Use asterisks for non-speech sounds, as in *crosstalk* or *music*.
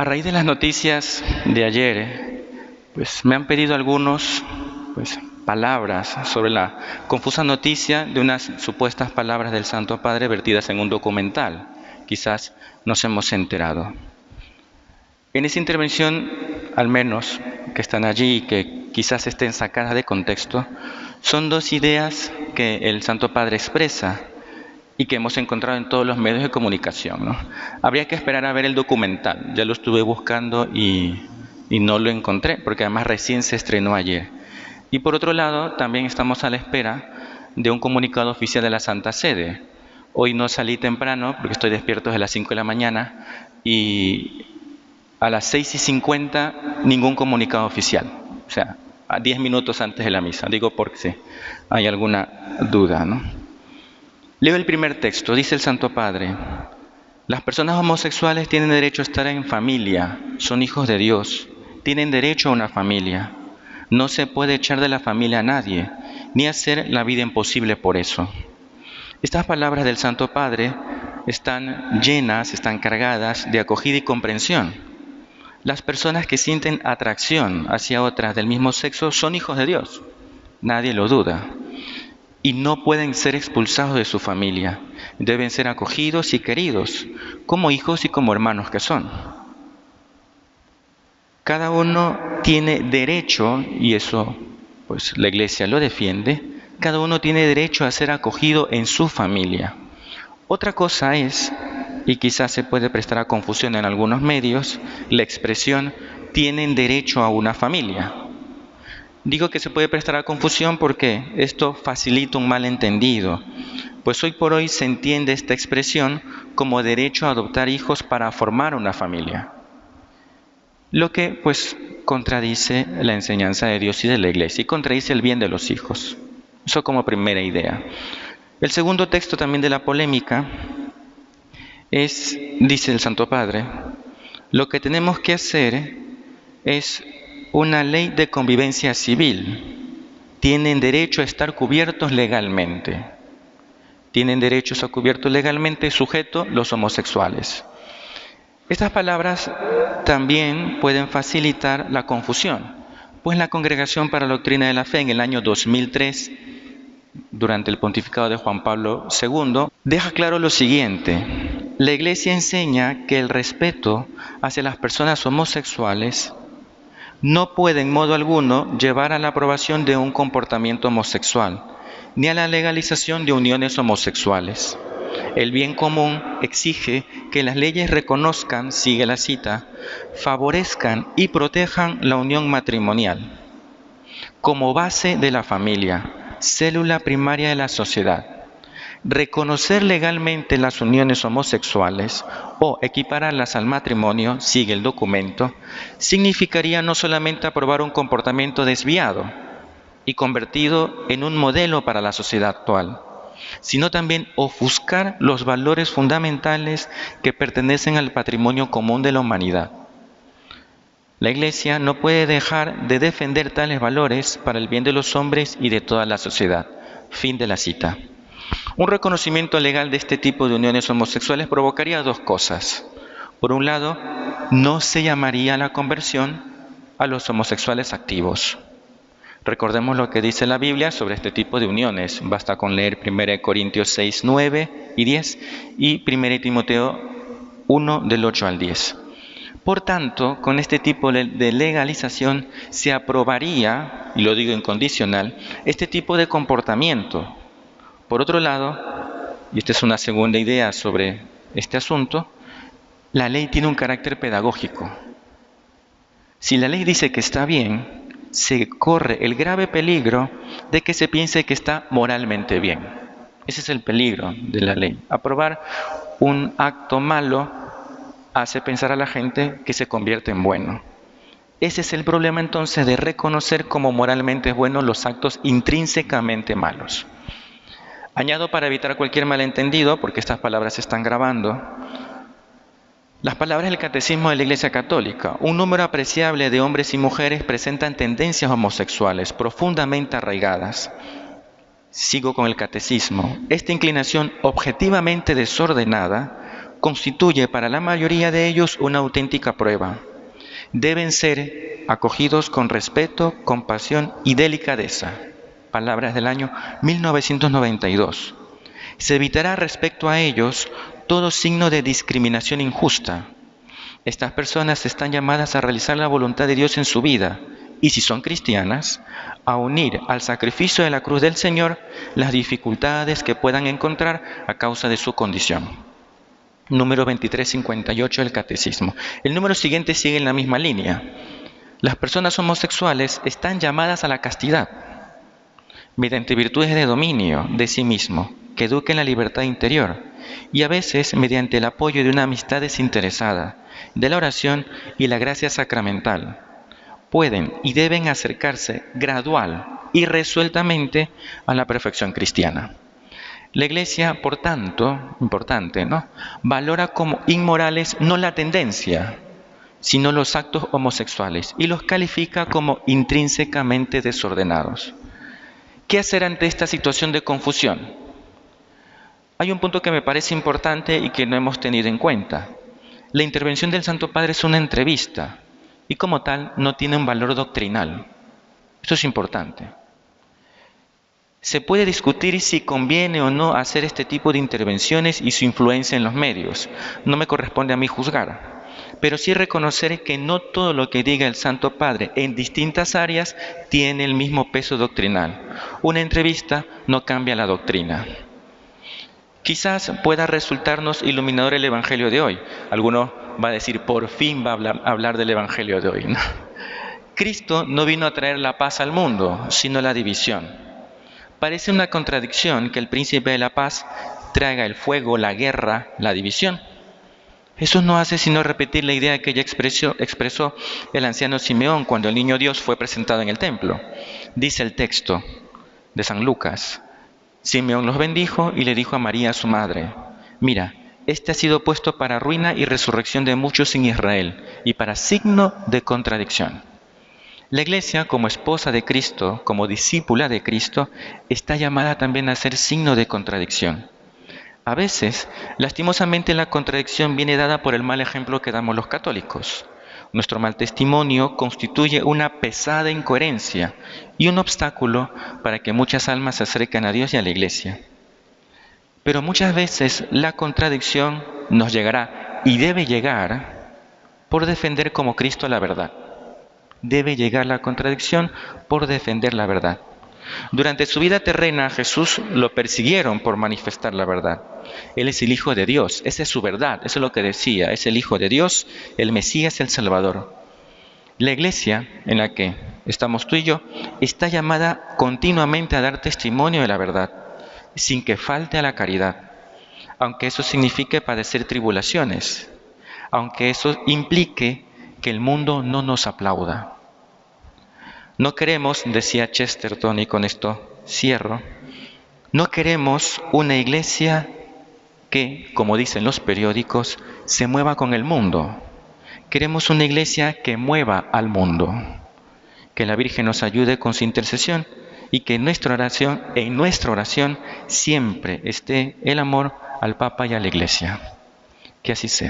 A raíz de las noticias de ayer, pues me han pedido algunos pues, palabras sobre la confusa noticia de unas supuestas palabras del Santo Padre vertidas en un documental. Quizás nos hemos enterado. En esa intervención, al menos que están allí y que quizás estén sacadas de contexto, son dos ideas que el Santo Padre expresa y que hemos encontrado en todos los medios de comunicación. Habría que esperar a ver el documental, ya lo estuve buscando y, no lo encontré, porque además recién se estrenó ayer. Y por otro lado, también estamos a la espera de un comunicado oficial de la Santa Sede. Hoy no salí temprano, porque estoy despierto desde las 5 de la mañana, y a las 6 y 50 ningún comunicado oficial. O sea, a 10 minutos antes de la misa. Digo porque si hay alguna duda. ¿no? Leo el primer texto. Dice el Santo Padre. Las personas homosexuales tienen derecho a estar en familia. Son hijos de Dios. Tienen derecho a una familia. No se puede echar de la familia a nadie, ni hacer la vida imposible por eso. Estas palabras del Santo Padre están llenas, están cargadas de acogida y comprensión. Las personas que sienten atracción hacia otras del mismo sexo son hijos de Dios, nadie lo duda, y no pueden ser expulsados de su familia, deben ser acogidos y queridos como hijos y como hermanos que son. Cada uno tiene derecho, y eso pues la iglesia lo defiende, cada uno tiene derecho a ser acogido en su familia. Otra cosa es y quizás se puede prestar a confusión en algunos medios, la expresión tienen derecho a una familia. Digo que se puede prestar a confusión porque esto facilita un malentendido, pues hoy por hoy se entiende esta expresión como derecho a adoptar hijos para formar una familia. Lo que pues contradice la enseñanza de Dios y de la iglesia y contradice el bien de los hijos. Eso como primera idea. El segundo texto también de la polémica es, dice el Santo Padre, lo que tenemos que hacer es una ley de convivencia civil. Tienen derecho a estar cubiertos legalmente. Tienen derechos a cubiertos legalmente sujetos los homosexuales. Estas palabras también pueden facilitar la confusión, pues la Congregación para la Doctrina de la Fe en el año 2003, durante el pontificado de Juan Pablo II, deja claro lo siguiente. La Iglesia enseña que el respeto hacia las personas homosexuales no puede en modo alguno llevar a la aprobación de un comportamiento homosexual, ni a la legalización de uniones homosexuales. El bien común exige que las leyes reconozcan, sigue la cita, favorezcan y protejan la unión matrimonial como base de la familia, célula primaria de la sociedad Reconocer legalmente las uniones homosexuales o equipararlas al matrimonio, sigue el documento, significaría no solamente aprobar un comportamiento desviado y convertido en un modelo para la sociedad actual, sino también ofuscar los valores fundamentales que pertenecen al patrimonio común de la humanidad. La Iglesia no puede dejar de defender tales valores para el bien de los hombres y de toda la sociedad. Fin de la cita. Un reconocimiento legal de este tipo de uniones homosexuales provocaría dos cosas. Por un lado, no se llamaría la conversión a los homosexuales activos. Recordemos lo que dice la Biblia sobre este tipo de uniones. Basta con leer 1 Corintios 6, 9 y 10 y 1 Timoteo 1 del 8 al 10. Por tanto, con este tipo de legalización se aprobaría, y lo digo incondicional, este tipo de comportamiento por otro lado, y esta es una segunda idea sobre este asunto, la ley tiene un carácter pedagógico. Si la ley dice que está bien, se corre el grave peligro de que se piense que está moralmente bien. Ese es el peligro de la ley. Aprobar un acto malo hace pensar a la gente que se convierte en bueno. Ese es el problema entonces de reconocer como moralmente buenos los actos intrínsecamente malos. Añado para evitar cualquier malentendido, porque estas palabras se están grabando, las palabras del Catecismo de la Iglesia Católica. Un número apreciable de hombres y mujeres presentan tendencias homosexuales profundamente arraigadas. Sigo con el Catecismo. Esta inclinación objetivamente desordenada constituye para la mayoría de ellos una auténtica prueba. Deben ser acogidos con respeto, compasión y delicadeza. Palabras del año 1992. Se evitará respecto a ellos todo signo de discriminación injusta. Estas personas están llamadas a realizar la voluntad de Dios en su vida y si son cristianas, a unir al sacrificio de la cruz del Señor las dificultades que puedan encontrar a causa de su condición. Número 2358 del Catecismo. El número siguiente sigue en la misma línea. Las personas homosexuales están llamadas a la castidad mediante virtudes de dominio de sí mismo que eduquen la libertad interior y a veces mediante el apoyo de una amistad desinteresada, de la oración y la gracia sacramental pueden y deben acercarse gradual y resueltamente a la perfección cristiana. La Iglesia, por tanto, importante, ¿no? Valora como inmorales no la tendencia, sino los actos homosexuales y los califica como intrínsecamente desordenados. ¿Qué hacer ante esta situación de confusión? Hay un punto que me parece importante y que no hemos tenido en cuenta. La intervención del Santo Padre es una entrevista, y como tal no tiene un valor doctrinal. Esto es importante. Se puede discutir si conviene o no hacer este tipo de intervenciones y su influencia en los medios. No me corresponde a mí juzgar, pero sí reconocer que no todo lo que diga el Santo Padre en distintas áreas tiene el mismo peso doctrinal. Una entrevista no cambia la doctrina. Quizás pueda resultarnos iluminador el Evangelio de hoy. Algunos va a decir, por fin va a hablar, del Evangelio de hoy. *laughs* Cristo no vino a traer la paz al mundo, sino la división. Parece una contradicción que el príncipe de la paz traiga el fuego, la guerra, la división. Jesús no hace sino repetir la idea que ya expresó, expresó el anciano Simeón cuando el niño Dios fue presentado en el templo. Dice el texto de San Lucas. Simeón los bendijo y le dijo a María, su madre, mira, este ha sido puesto para ruina y resurrección de muchos en Israel y para signo de contradicción. La iglesia, como esposa de Cristo, como discípula de Cristo, está llamada también a ser signo de contradicción. A veces, lastimosamente, la contradicción viene dada por el mal ejemplo que damos los católicos. Nuestro mal testimonio constituye una pesada incoherencia y un obstáculo para que muchas almas se acerquen a Dios y a la iglesia. Pero muchas veces la contradicción nos llegará y debe llegar por defender como Cristo la verdad. Debe llegar la contradicción por defender la verdad. Durante su vida terrena Jesús lo persiguieron por manifestar la verdad. Él es el Hijo de Dios, esa es su verdad, eso es lo que decía, es el Hijo de Dios, el Mesías, el Salvador. La iglesia en la que estamos tú y yo está llamada continuamente a dar testimonio de la verdad sin que falte a la caridad, aunque eso signifique padecer tribulaciones, aunque eso implique que el mundo no nos aplauda. No queremos, decía Chesterton, y con esto cierro, no queremos una iglesia que, como dicen los periódicos, se mueva con el mundo. Queremos una iglesia que mueva al mundo. Que la Virgen nos ayude con su intercesión y que en nuestra oración, en nuestra oración siempre esté el amor al Papa y a la Iglesia. Que así sea.